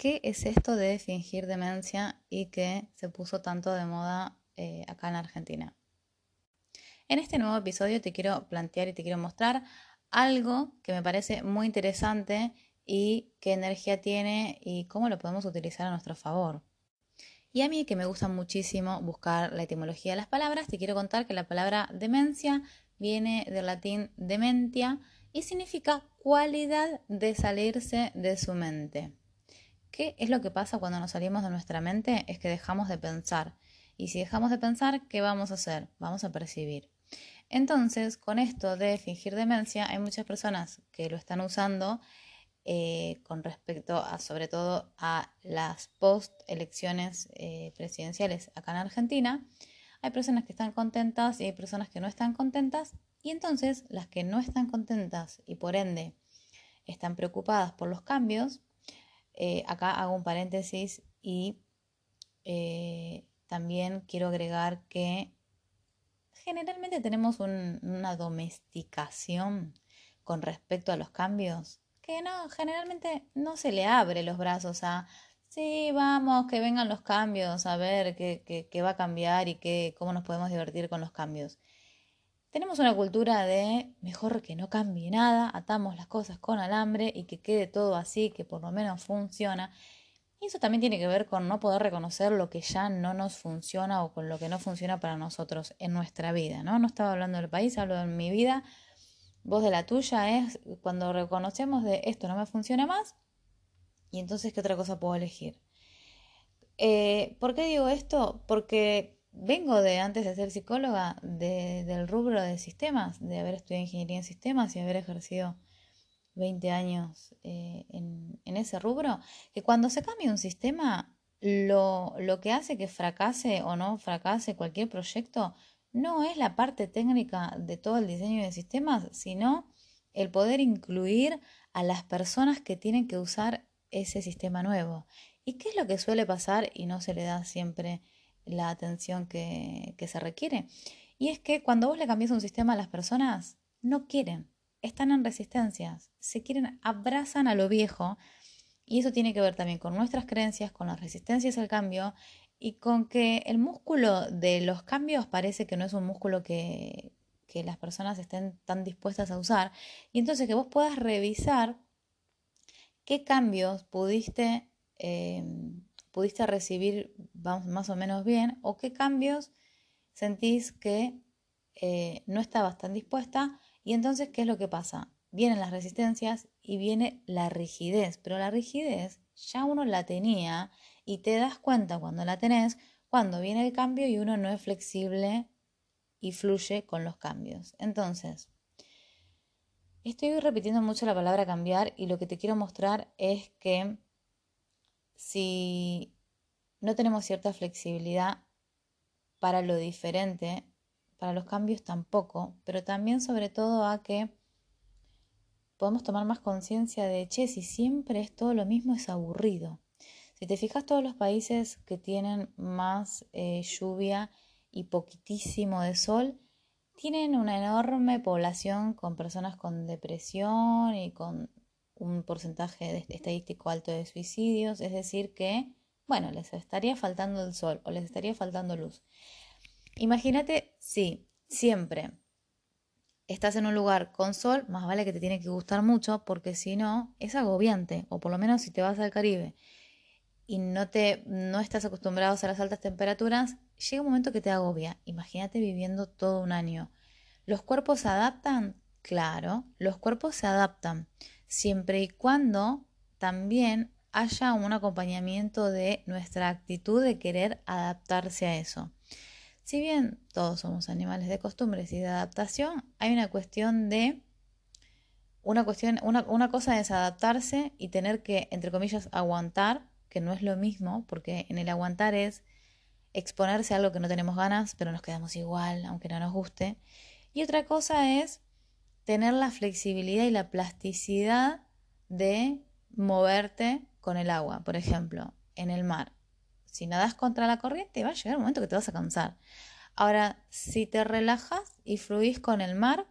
¿Qué es esto de fingir demencia y que se puso tanto de moda eh, acá en Argentina? En este nuevo episodio te quiero plantear y te quiero mostrar algo que me parece muy interesante y qué energía tiene y cómo lo podemos utilizar a nuestro favor. Y a mí que me gusta muchísimo buscar la etimología de las palabras, te quiero contar que la palabra demencia viene del latín dementia y significa cualidad de salirse de su mente. ¿Qué es lo que pasa cuando nos salimos de nuestra mente? Es que dejamos de pensar. Y si dejamos de pensar, ¿qué vamos a hacer? Vamos a percibir. Entonces, con esto de fingir demencia, hay muchas personas que lo están usando eh, con respecto a, sobre todo, a las post-elecciones eh, presidenciales acá en Argentina. Hay personas que están contentas y hay personas que no están contentas. Y entonces, las que no están contentas y por ende están preocupadas por los cambios, eh, acá hago un paréntesis y eh, también quiero agregar que generalmente tenemos una domesticación con respecto a los cambios que no, generalmente no se le abre los brazos a, sí, vamos, que vengan los cambios, a ver qué, qué, va a cambiar y qué, cómo nos podemos divertir con los cambios. Tenemos una cultura de mejor que no cambie nada, atamos las cosas con alambre y que quede todo así, que por lo menos funciona. Y eso también tiene que ver con no poder reconocer lo que ya no nos funciona o con lo que no funciona para nosotros en nuestra vida, ¿no? No estaba hablando del país, hablo de mi vida. Vos de la tuya es cuando reconocemos de esto no me funciona más y entonces qué otra cosa puedo elegir. Eh, ¿Por qué digo esto? Porque vengo de antes de ser psicóloga del rubro de sistemas, de haber estudiado ingeniería en sistemas y haber ejercido 20 años eh, en, ese rubro, que cuando se cambia un sistema, lo, lo que hace que fracase o no fracase cualquier proyecto no es la parte técnica de todo el diseño de sistemas, sino el poder incluir a las personas que tienen que usar ese sistema nuevo. ¿Y qué es lo que suele pasar y no se le da siempre la atención que, se requiere. Y es que cuando vos le cambias un sistema a las personas, no quieren, están en resistencias, se quieren, abrazan a lo viejo. Y eso tiene que ver también con nuestras creencias, con las resistencias al cambio y con que el músculo de los cambios parece que no es un músculo que, que las personas estén tan dispuestas a usar. Y entonces que vos puedas revisar qué cambios pudiste eh, pudiste recibir más o menos bien o qué cambios sentís que eh, no estabas tan dispuesta y entonces qué es lo que pasa vienen las resistencias y viene la rigidez pero la rigidez ya uno la tenía y te das cuenta cuando la tenés cuando viene el cambio y uno no es flexible y fluye con los cambios. Entonces estoy repitiendo mucho la palabra cambiar y lo que te quiero mostrar es que si no tenemos cierta flexibilidad para lo diferente, para los cambios tampoco, pero también sobre todo a que podemos tomar más conciencia de, che, si siempre es todo lo mismo es aburrido. Si te fijas, todos los países que tienen más eh, lluvia y poquitísimo de sol, tienen una enorme población con personas con depresión y con un porcentaje estadístico alto de suicidios, es decir que, bueno, les estaría faltando el sol o les estaría faltando luz. Imagínate si siempre estás en un lugar con sol, más vale que te tiene que gustar mucho porque si no es agobiante, o por lo menos si te vas al Caribe y no te no estás acostumbrado a las altas temperaturas, llega un momento que te agobia. Imagínate viviendo todo un año. ¿Los cuerpos se adaptan? Claro, los cuerpos se adaptan siempre y cuando también haya un acompañamiento de nuestra actitud de querer adaptarse a eso. Si bien todos somos animales de costumbres y de adaptación, hay una cuestión de una cuestión, una, una cosa es adaptarse y tener que, entre comillas, aguantar, que no es lo mismo, porque en el aguantar es exponerse a algo que no tenemos ganas, pero nos quedamos igual, aunque no nos guste. Y otra cosa es tener la flexibilidad y la plasticidad de moverte con el agua, por ejemplo, en el mar. Si nadas contra la corriente, va a llegar un momento que te vas a cansar. Ahora, si te relajas y fluís con el mar,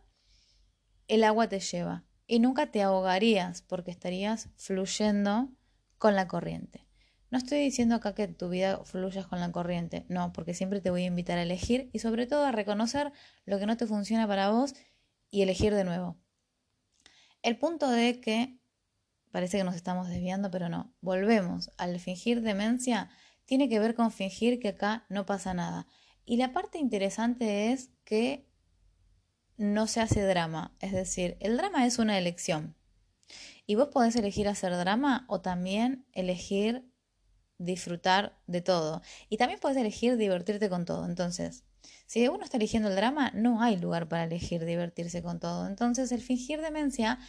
el agua te lleva y nunca te ahogarías porque estarías fluyendo con la corriente. No estoy diciendo acá que tu vida fluyas con la corriente, no, porque siempre te voy a invitar a elegir y sobre todo a reconocer lo que no te funciona para vos y elegir de nuevo. El punto de que, parece que nos estamos desviando, pero no, volvemos al fingir demencia, tiene que ver con fingir que acá no pasa nada. Y la parte interesante es que no se hace drama, es decir, el drama es una elección. Y vos podés elegir hacer drama o también elegir disfrutar de todo. Y también puedes elegir divertirte con todo. Entonces, si uno está eligiendo el drama, no hay lugar para elegir divertirse con todo. Entonces, el fingir demencia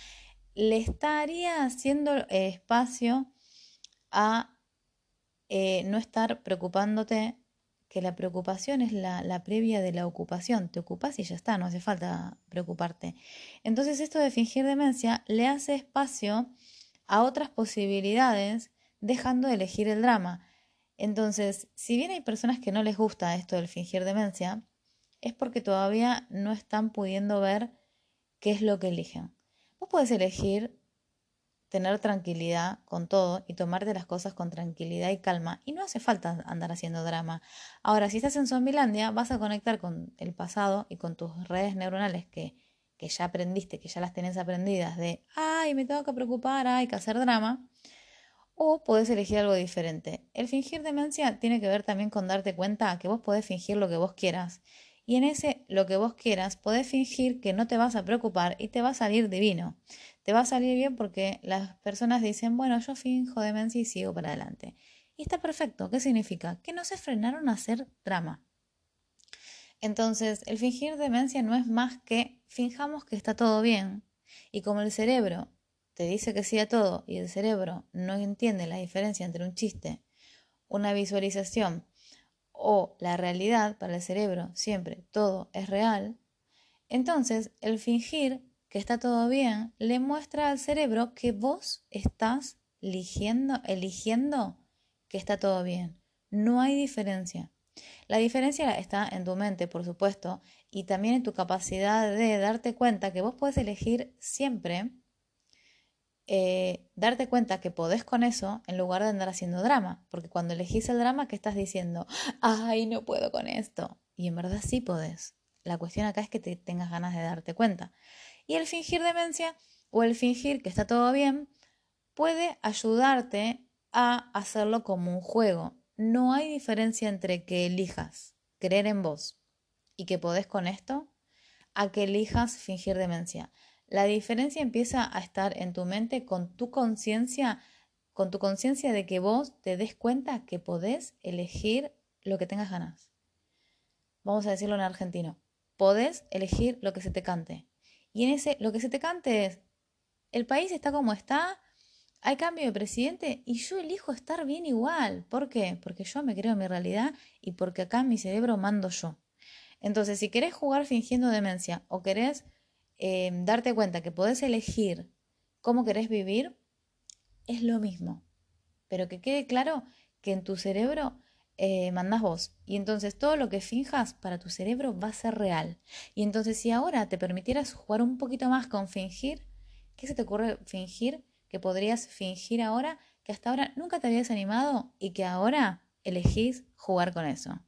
le estaría haciendo espacio a eh, no estar preocupándote, que la preocupación es la, la previa de la ocupación. Te ocupas y ya está, no hace falta preocuparte. Entonces, esto de fingir demencia le hace espacio a otras posibilidades dejando de elegir el drama. Entonces, si bien hay personas que no les gusta esto del fingir demencia, es porque todavía no están pudiendo ver qué es lo que eligen. Vos podés elegir tener tranquilidad con todo y tomarte las cosas con tranquilidad y calma. Y no hace falta andar haciendo drama. Ahora, si estás en Zombilandia, vas a conectar con el pasado y con tus redes neuronales que, que ya aprendiste, que ya las tenés aprendidas de, ay, me tengo que preocupar, hay que hacer drama o podés elegir algo diferente. El fingir demencia tiene que ver también con darte cuenta que vos podés fingir lo que vos quieras. Y en ese lo que vos quieras, podés fingir que no te vas a preocupar y te va a salir divino. Te va a salir bien porque las personas dicen, bueno, yo finjo demencia y sigo para adelante. Y está perfecto. ¿Qué significa? Que no se frenaron a hacer drama. Entonces, el fingir demencia no es más que finjamos que está todo bien. Y como el cerebro te dice que sí a todo y el cerebro no entiende la diferencia entre un chiste, una visualización o la realidad para el cerebro, siempre todo es real, entonces el fingir que está todo bien le muestra al cerebro que vos estás eligiendo, eligiendo que está todo bien. No hay diferencia. La diferencia está en tu mente, por supuesto, y también en tu capacidad de darte cuenta que vos puedes elegir siempre eh, darte cuenta que podés con eso en lugar de andar haciendo drama. Porque cuando elegís el drama, ¿qué estás diciendo? Ay, no puedo con esto. Y en verdad sí podés. La cuestión acá es que te tengas ganas de darte cuenta. Y el fingir demencia o el fingir que está todo bien puede ayudarte a hacerlo como un juego. No hay diferencia entre que elijas creer en vos y que podés con esto a que elijas fingir demencia. La diferencia empieza a estar en tu mente con tu conciencia, con tu conciencia de que vos te des cuenta que podés elegir lo que tengas ganas. Vamos a decirlo en argentino. Podés elegir lo que se te cante. Y en ese, lo que se te cante es, el país está como está, hay cambio de presidente y yo elijo estar bien igual. ¿Por qué? Porque yo me creo en mi realidad y porque acá en mi cerebro mando yo. Entonces, si querés jugar fingiendo demencia o querés Em, darte cuenta que podés elegir cómo querés vivir, es lo mismo. Pero que quede claro que en tu cerebro eh, mandás vos. Y entonces todo lo que finjas para tu cerebro va a ser real. Y entonces si ahora te permitieras jugar un poquito más con fingir, ¿qué se te ocurre fingir que podrías fingir ahora que hasta ahora nunca te habías animado y que ahora elegís jugar con eso?